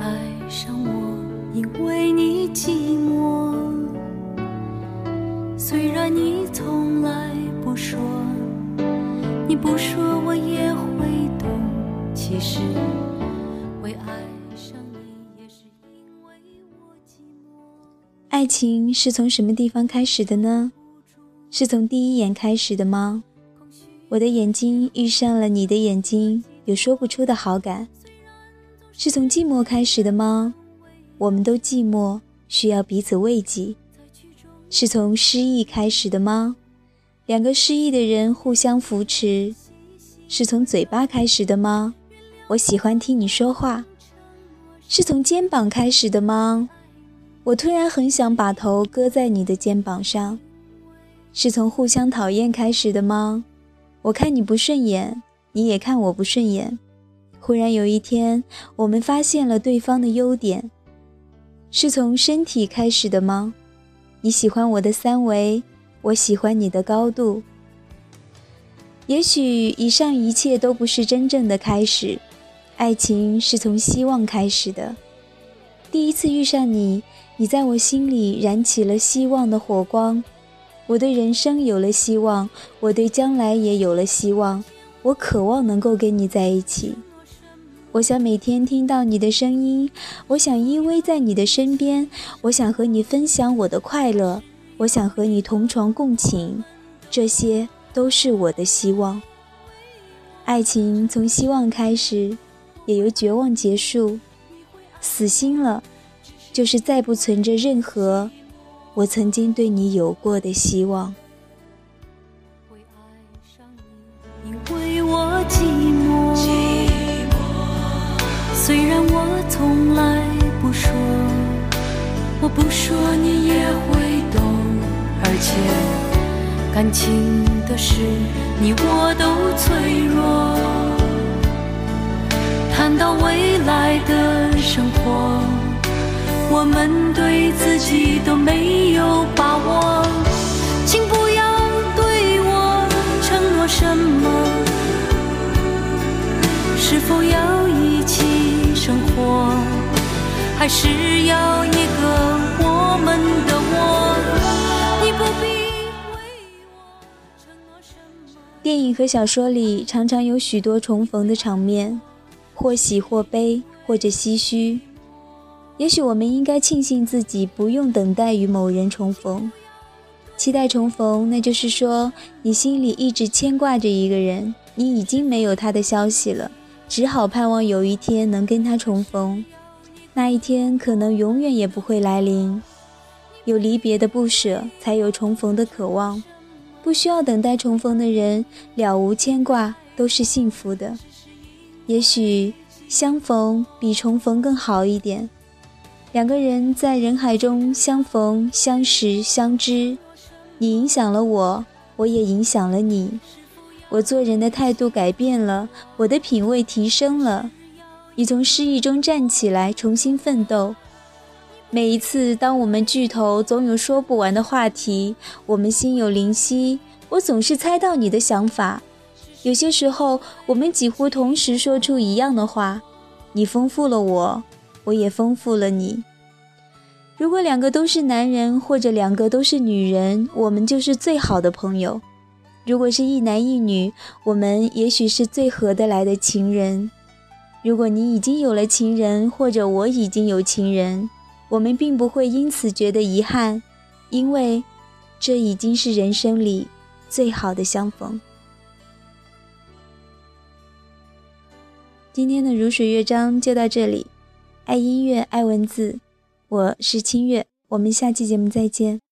爱上我，因为你寂寞。虽然你从来不说，你不说我也会懂。其实会爱上你，也是因为我寂寞。爱情是从什么地方开始的呢？是从第一眼开始的吗？我的眼睛遇上了你的眼睛，有说不出的好感。是从寂寞开始的吗？我们都寂寞，需要彼此慰藉。是从失意开始的吗？两个失意的人互相扶持。是从嘴巴开始的吗？我喜欢听你说话。是从肩膀开始的吗？我突然很想把头搁在你的肩膀上。是从互相讨厌开始的吗？我看你不顺眼，你也看我不顺眼。忽然有一天，我们发现了对方的优点。是从身体开始的吗？你喜欢我的三围，我喜欢你的高度。也许以上一切都不是真正的开始，爱情是从希望开始的。第一次遇上你，你在我心里燃起了希望的火光。我对人生有了希望，我对将来也有了希望。我渴望能够跟你在一起，我想每天听到你的声音，我想依偎在你的身边，我想和你分享我的快乐，我想和你同床共寝，这些都是我的希望。爱情从希望开始，也由绝望结束，死心了，就是再不存着任何。我曾经对你有过的希望。不说你也会懂。而且感情的事，你我都脆弱。谈到未来的生活。我们对自己都没有把握，请不要对我承诺什么。是否要一起生活，还是要一个电影和小说里常常有许多重逢的场面，或喜或悲，或者唏嘘。也许我们应该庆幸自己不用等待与某人重逢，期待重逢，那就是说你心里一直牵挂着一个人，你已经没有他的消息了，只好盼望有一天能跟他重逢。那一天可能永远也不会来临，有离别的不舍，才有重逢的渴望。不需要等待重逢的人，了无牵挂，都是幸福的。也许相逢比重逢更好一点。两个人在人海中相逢、相识、相知，你影响了我，我也影响了你。我做人的态度改变了，我的品味提升了。你从失意中站起来，重新奋斗。每一次，当我们聚头，总有说不完的话题。我们心有灵犀，我总是猜到你的想法。有些时候，我们几乎同时说出一样的话。你丰富了我。我也丰富了你。如果两个都是男人，或者两个都是女人，我们就是最好的朋友；如果是一男一女，我们也许是最合得来的情人。如果你已经有了情人，或者我已经有情人，我们并不会因此觉得遗憾，因为这已经是人生里最好的相逢。今天的如水乐章就到这里。爱音乐，爱文字，我是清月，我们下期节目再见。